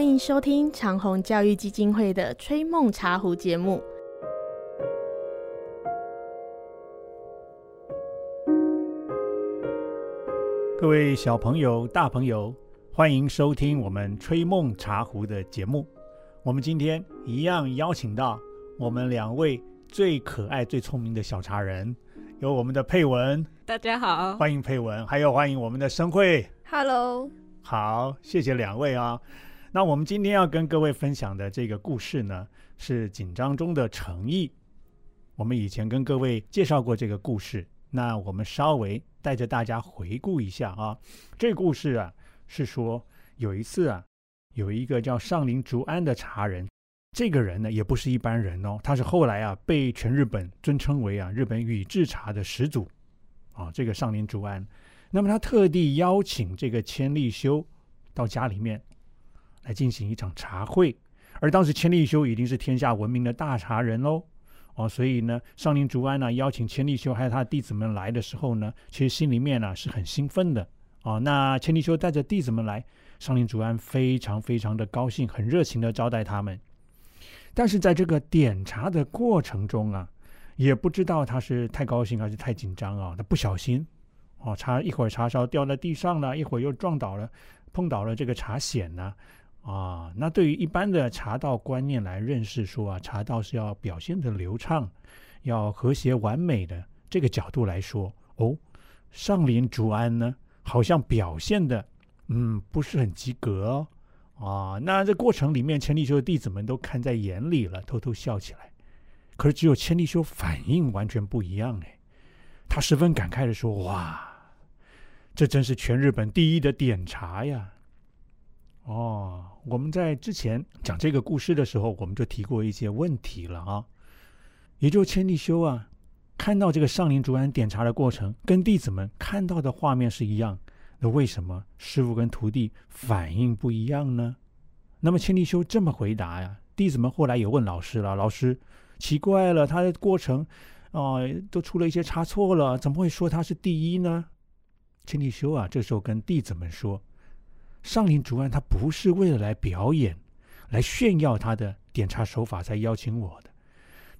欢迎收听长虹教育基金会的《吹梦茶壶》节目。各位小朋友、大朋友，欢迎收听我们《吹梦茶壶》的节目。我们今天一样邀请到我们两位最可爱、最聪明的小茶人，有我们的佩文，大家好，欢迎佩文，还有欢迎我们的生慧。Hello，好，谢谢两位啊。那我们今天要跟各位分享的这个故事呢，是紧张中的诚意。我们以前跟各位介绍过这个故事，那我们稍微带着大家回顾一下啊。这故事啊，是说有一次啊，有一个叫上林竹安的茶人，这个人呢也不是一般人哦，他是后来啊被全日本尊称为啊日本宇治茶的始祖啊，这个上林竹安。那么他特地邀请这个千利休到家里面来进行一场茶会，而当时千利休已经是天下闻名的大茶人喽。哦，所以呢，上林竹安呢邀请千利休还有他的弟子们来的时候呢，其实心里面呢是很兴奋的。哦，那千利休带着弟子们来，上林竹安非常非常的高兴，很热情的招待他们。但是在这个点茶的过程中啊，也不知道他是太高兴还是太紧张啊，他不小心。哦，茶一会儿茶勺掉在地上了，一会儿又撞倒了，碰倒了这个茶筅呢。啊那对于一般的茶道观念来认识说啊，茶道是要表现的流畅，要和谐完美的这个角度来说，哦，上林竹安呢，好像表现的嗯不是很及格哦。啊，那这过程里面，千利休的弟子们都看在眼里了，偷偷笑起来。可是只有千利休反应完全不一样哎，他十分感慨的说：“哇！”这真是全日本第一的点茶呀！哦，我们在之前讲这个故事的时候，我们就提过一些问题了啊。也就千利休啊，看到这个上林竹安点茶的过程，跟弟子们看到的画面是一样，那为什么师傅跟徒弟反应不一样呢？那么千利休这么回答呀，弟子们后来也问老师了，老师奇怪了，他的过程啊、都出了一些差错了，怎么会说他是第一呢？千利休啊，这时候跟弟子们说：“上林竹安他不是为了来表演、来炫耀他的点茶手法才邀请我的，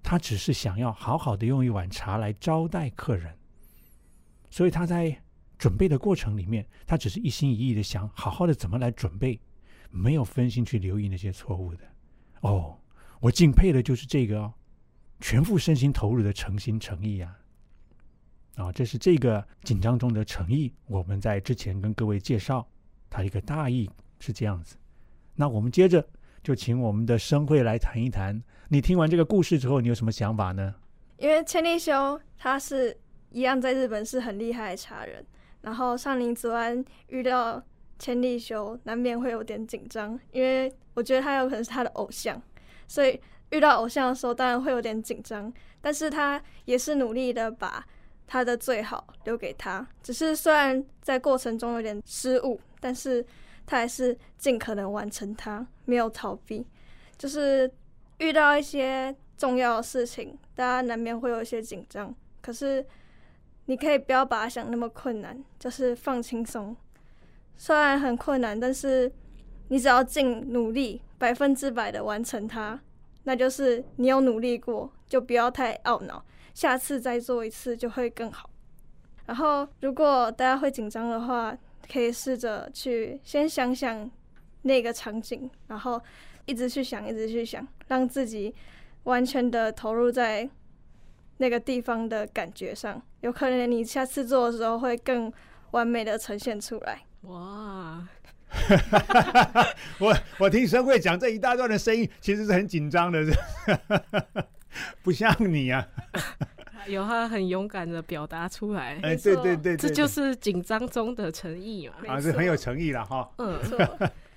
他只是想要好好的用一碗茶来招待客人。所以他在准备的过程里面，他只是一心一意的想好好的怎么来准备，没有分心去留意那些错误的。哦，我敬佩的就是这个哦，全副身心投入的诚心诚意呀、啊，这是这个紧张中的诚意。我们在之前跟各位介绍，它一个大意是这样子。那我们接着就请我们的生会来谈一谈。你听完这个故事之后，你有什么想法呢？因为千利休他是一样在日本是很厉害的茶人，然后上林子安遇到千利休，难免会有点紧张，因为我觉得他有可能是他的偶像，所以遇到偶像的时候当然会有点紧张，但是他也是努力的把他的最好留给他，只是虽然在过程中有点失误，但是他还是尽可能完成它，没有逃避，就是遇到一些重要的事情，大家难免会有一些紧张。可是你可以不要把它想那么困难，就是放轻松。虽然很困难，但是你只要尽努力，百分之百的完成它，那就是你有努力过，就不要太懊恼，下次再做一次就会更好。然后，如果大家会紧张的话，可以试着去先想想那个场景，然后一直去想，一直去想，让自己完全的投入在那个地方的感觉上。有可能你下次做的时候会更完美的呈现出来。哇，我我听生会讲这一大段的声音，其实是很紧张的，不像你啊。有他很勇敢的表达出来，哎，对对对，这就是紧张中的诚意嘛。啊，是很有诚意了哈。嗯，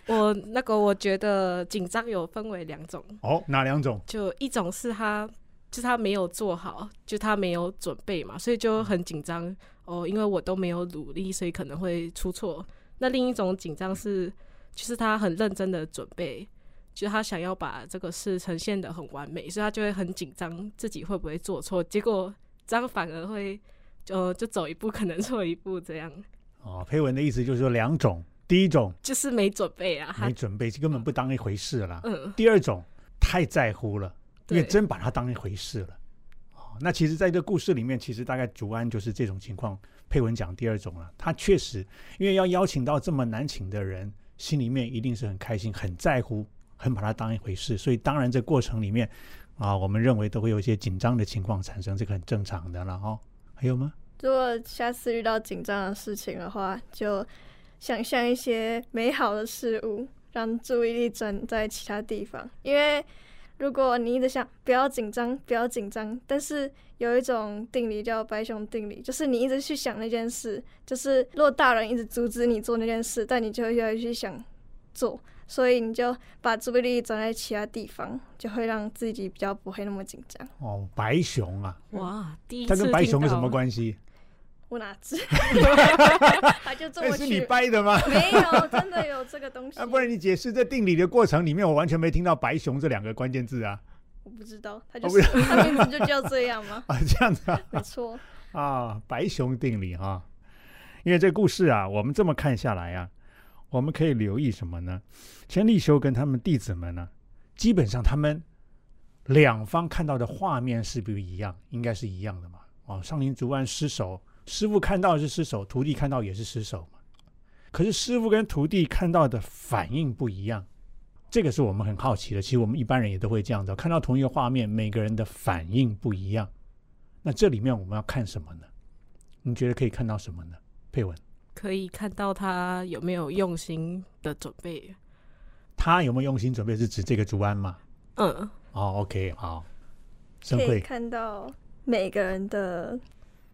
我那个我觉得紧张有分为两种，哦，哪两种？就一种是他就他没有做好，就他没有准备嘛，所以就很紧张哦，因为我都没有努力，所以可能会出错。那另一种紧张是，就是他很认真的准备，就是他想要把这个事呈现的很完美，所以他就会很紧张自己会不会做错，结果这样反而会就就走一步可能错一步这样。哦，配文的意思就是说两种，第一种就是没准备啊，没准备，根本不当一回事了。嗯，第二种太在乎了，因为真把它当一回事了。哦，那其实在这故事里面，其实大概竹安就是这种情况。佩文讲第二种了，他确实因为要邀请到这么难请的人，心里面一定是很开心、很在乎、很把它当一回事，所以当然这过程里面啊，我们认为都会有一些紧张的情况产生，这个很正常的了哦。还有吗？如果下次遇到紧张的事情的话，就想象一些美好的事物，让注意力转在其他地方。因为如果你一直想不要紧张，不要紧张，但是有一种定理叫白熊定理，就是你一直去想那件事，就是如果大人一直阻止你做那件事，但你就会越来越去想做，所以你就把注意力转在其他地方，就会让自己比较不会那么紧张。哦，白熊啊，哇，第一它跟白熊有什么？关系？我哪知？他就这哎，么是你去，掰的吗？没有，真的有这个东西。啊，不然你解释这定理的过程里面，我完全没听到“白熊”这两个关键字啊！我不知道，他就是 他名字就叫这样吗？啊，这样子啊，没错，啊，白熊定理哈、因为这故事啊，我们这么看下来啊，我们可以留意什么呢？千利休跟他们弟子们呢，基本上他们两方看到的画面是不是一样？应该是一样的嘛。哦，上林竹案失手，师傅看到是失手，徒弟看到也是失手嘛。可是师傅跟徒弟看到的反应不一样，这个是我们很好奇的。其实我们一般人也都会这样的，看到同一个画面，每个人的反应不一样。那这里面我们要看什么呢？你觉得可以看到什么呢？配文，可以看到他有没有用心的准备。他有没有用心准备？是指这个竹安吗？嗯，哦，OK，好。申可以慧，看到每个人的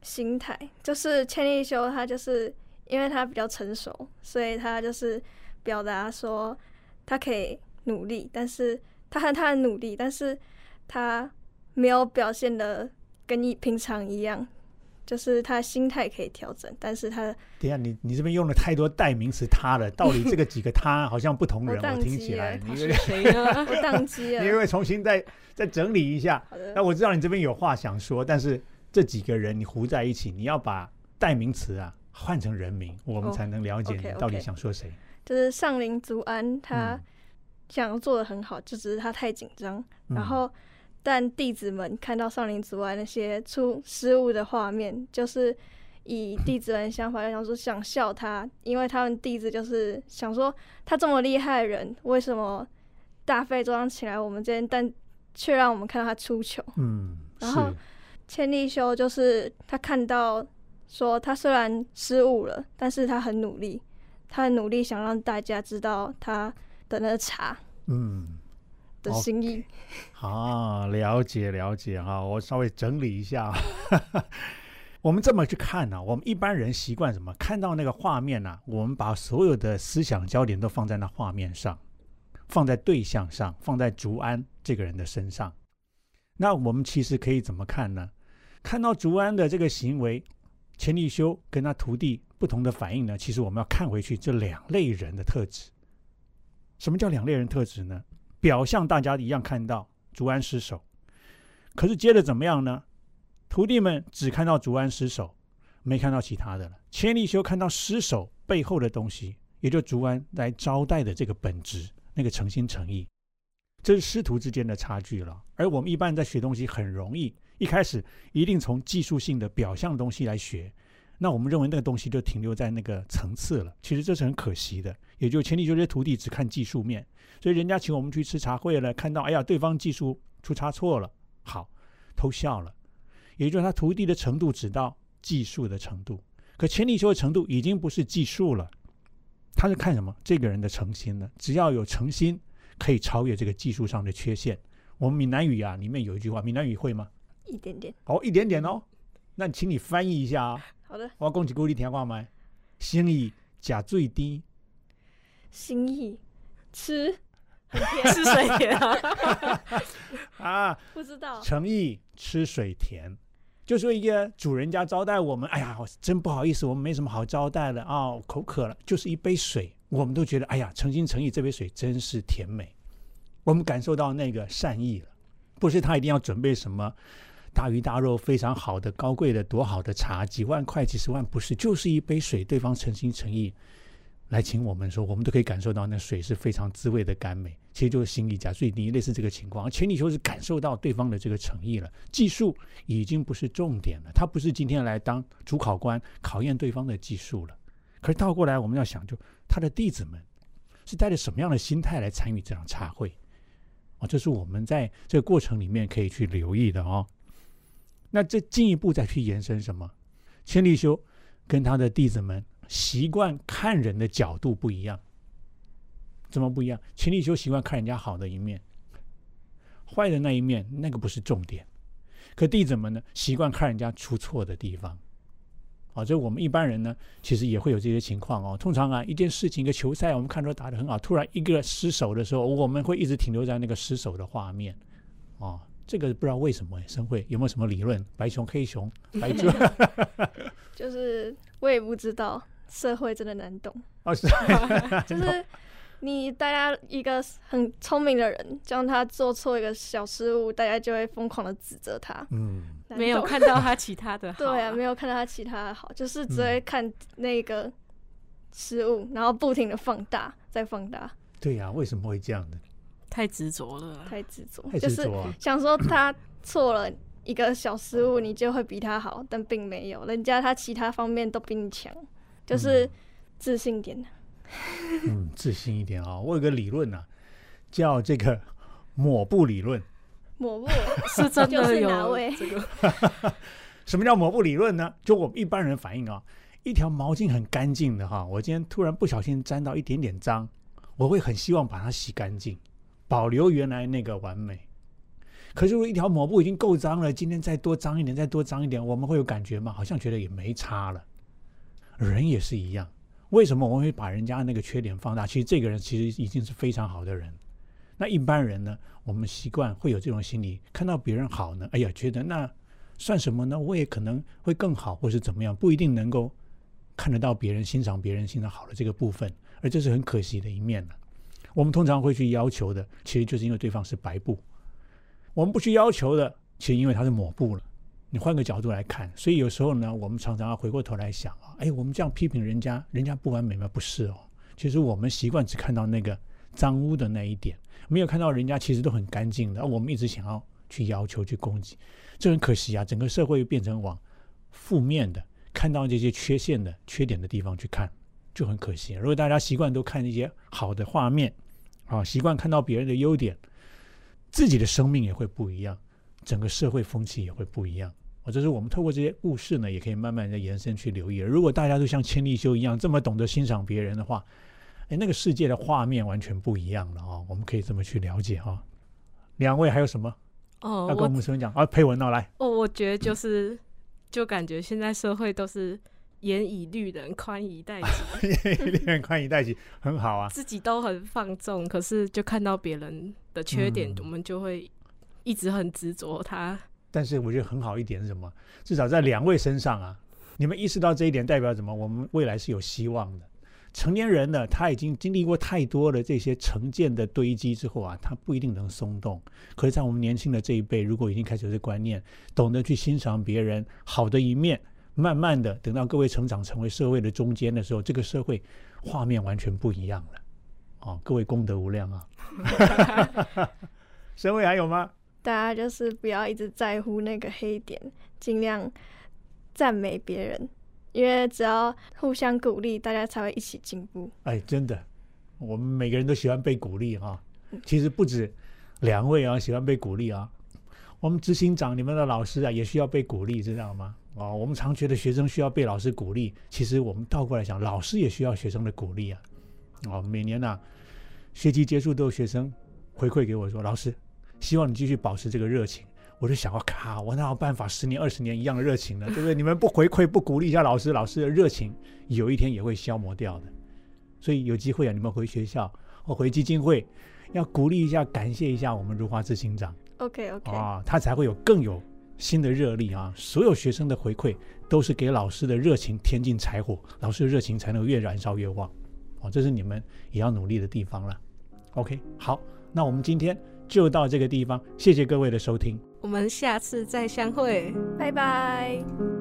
心态。就是千利休，他就是因为他比较成熟，所以他就是表达说他可以努力，但是他很他很努力，但是他没有表现的跟你平常一样。就是他心态可以调整，但是他等一下你你这边用了太多代名词“他”了，到底这个几个“他”好像不同人，我听，起来你是谁呢？我宕机你了。会不会重新再再整理一下？那，我知道你这边有话想说，但是这几个人你糊在一起，你要把代名词啊换成人名，我们哦才能了解你到底想说谁。就是上林竹安，他嗯想要做的很好，就只是他太紧张。嗯然后，但弟子们看到少林之外那些出失误的画面，就是以弟子们的想法，就想说想笑他，因为他们弟子就是想说他这么厉害的人，为什么大费周章请来我们这边，但却让我们看到他出糗？嗯，然后千利休就是他看到说他虽然失误了，但是他很努力，他很努力想让大家知道他的那个茶嗯。的心意。啊，了解了解哈，我稍微整理一下。我们这么去看呢、我们一般人习惯什么？看到那个画面呢、我们把所有的思想焦点都放在那画面上，放在对象上，放在竹安这个人的身上。那我们其实可以怎么看呢？看到竹安的这个行为，钱立修跟他徒弟不同的反应呢？其实我们要看回去这两类人的特质。什么叫两类人特质呢？表象大家一样看到竹安失手，可是接着怎么样呢？徒弟们只看到竹安失手，没看到其他的了。千利休看到失手背后的东西，也就竹安来招待的这个本质，那个诚心诚意，这是师徒之间的差距了。而我们一般在学东西很容易，一开始一定从技术性的表象东西来学，那我们认为那个东西就停留在那个层次了。其实这是很可惜的。也就千利休这些徒弟只看技术面，所以人家请我们去吃茶会了，看到哎呀对方技术出差错了，好偷笑了。也就是他徒弟的程度只到技术的程度，可千利休的程度已经不是技术了，他是看什么？这个人的诚心呢？只要有诚心，可以超越这个技术上的缺陷。我们闽南语啊，里面有一句话，闽南语会吗？一点点。哦，一点点哦。那请你翻译一下啊。好的，我讲一句你听话吗？心意假最低，心意吃很甜，是水甜啊，啊，不知道。诚意吃水甜，就说一个主人家招待我们，哎呀，我真不好意思，我们没什么好招待的啊、我口渴了，就是一杯水，我们都觉得，哎呀，诚心诚意，这杯水真是甜美，我们感受到那个善意了，不是他一定要准备什么大鱼大肉、非常好的、高贵的、多好的茶，几万块、几十万，不是，就是一杯水，对方诚心诚意，来请我们说，我们都可以感受到那水是非常滋味的甘美，其实就是心意价。所以你类似这个情况，请你就是感受到对方的这个诚意了，技术已经不是重点了，他不是今天来当主考官考验对方的技术了。可是倒过来，我们要想，就他的弟子们是带着什么样的心态来参与这场茶会？啊，这是我们在这个过程里面可以去留意的哦。那这进一步再去延伸什么？千里修跟他的弟子们习惯看人的角度不一样，怎么不一样？千里修习惯看人家好的一面，坏的那一面那个不是重点。可弟子们呢，习惯看人家出错的地方。啊，就我们一般人呢，其实也会有这些情况哦。通常啊，一件事情，一个球赛，我们看出打得很好，突然一个失手的时候，我们会一直停留在那个失手的画面。哦，这个不知道为什么，生会有没有什么理论？白熊黑熊，白猪，就是我也不知道，社会真的难懂。哦，是，就是你大家一个很聪明的人，叫他做错一个小失误，大家就会疯狂的指责他。嗯，没有看到他其他的好、对啊，没有看到他其他的好，就是只会看那个失误，然后不停的放大，再放大，对呀、为什么会这样的？太执着了。太执着，太就是执着啊！想说他错了一个小失误，你就会比他好，但并没有，人家他其他方面都比你强，就是自信点。嗯，自信一点啊、我有个理论啊，叫这个抹布理论。抹布 是真的就是有哪位这个，什么叫抹布理论呢？就我们一般人反应啊，一条毛巾很干净的哈，我今天突然不小心沾到一点点脏，我会很希望把它洗干净，保留原来那个完美。可是如果一条抹布已经够脏了，今天再多脏一点，再多脏一点，我们会有感觉吗？好像觉得也没差了。人也是一样，为什么我们会把人家那个缺点放大？其实这个人其实已经是非常好的人。那一般人呢，我们习惯会有这种心理，看到别人好呢，哎呀，觉得那算什么呢？我也可能会更好，或是怎么样，不一定能够看得到别人欣赏别人欣赏好的这个部分，而这是很可惜的一面了。我们通常会去要求的，其实就是因为对方是白布；我们不去要求的，其实因为他是抹布了。你换个角度来看，所以有时候呢，我们常常要回过头来想啊，哎，我们这样批评人家，人家不完美吗？不是哦，其实我们习惯只看到那个脏污的那一点，没有看到人家其实都很干净的。我们一直想要去要求、去攻击，这很可惜啊！整个社会变成往负面的，看到这些缺陷的、缺点的地方去看，就很可惜。如果大家习惯都看一些好的画面，啊，习惯看到别人的优点，自己的生命也会不一样，整个社会风气也会不一样。啊，这是我们透过这些故事呢，也可以慢慢的延伸去留意。如果大家都像千利休一样这么懂得欣赏别人的话，哎，那个世界的画面完全不一样了啊。我们可以这么去了解哈、两位还有什么哦要，跟我我们分讲？啊，佩文闹来，哦，我觉得就是，就感觉现在社会都是 严以律人，宽以待己，严以律人宽以待己，很好啊。自己都很放纵，可是就看到别人的缺点，嗯我们就会一直很执着他。但是我觉得很好一点是什么？至少在两位身上啊，你们意识到这一点，代表什么？我们未来是有希望的。成年人呢，他已经经历过太多的这些成见的堆积之后啊，他不一定能松动。可是，在我们年轻的这一辈，如果已经开始有这观念，懂得去欣赏别人好的一面，慢慢的等到各位成长成为社会的中间的时候，这个社会画面完全不一样了。哦，各位功德无量啊！社会还有吗？大家就是不要一直在乎那个黑点，尽量赞美别人，因为只要互相鼓励，大家才会一起进步。哎，真的，我们每个人都喜欢被鼓励啊。其实不止两位啊喜欢被鼓励啊，我们执行长、你们的老师啊也需要被鼓励，知道吗？哦，我们常觉得学生需要被老师鼓励，其实我们倒过来想，老师也需要学生的鼓励啊。哦，每年呐、学期结束都有学生回馈给我说，老师，希望你继续保持这个热情。我就想，我靠，我哪有办法十年、二十年一样的热情呢？对不对？你们不回馈、不鼓励一下老师，老师的热情有一天也会消磨掉的。所以有机会啊，你们回学校或回基金会，要鼓励一下、感谢一下我们如花执行长 OK OK，、啊，他才会有更有新的热力啊。所有学生的回馈都是给老师的热情添进柴火，老师的热情才能越燃烧越旺。哦，这是你们也要努力的地方了。OK，好，那我们今天就到这个地方，谢谢各位的收听。我们下次再相会。拜拜。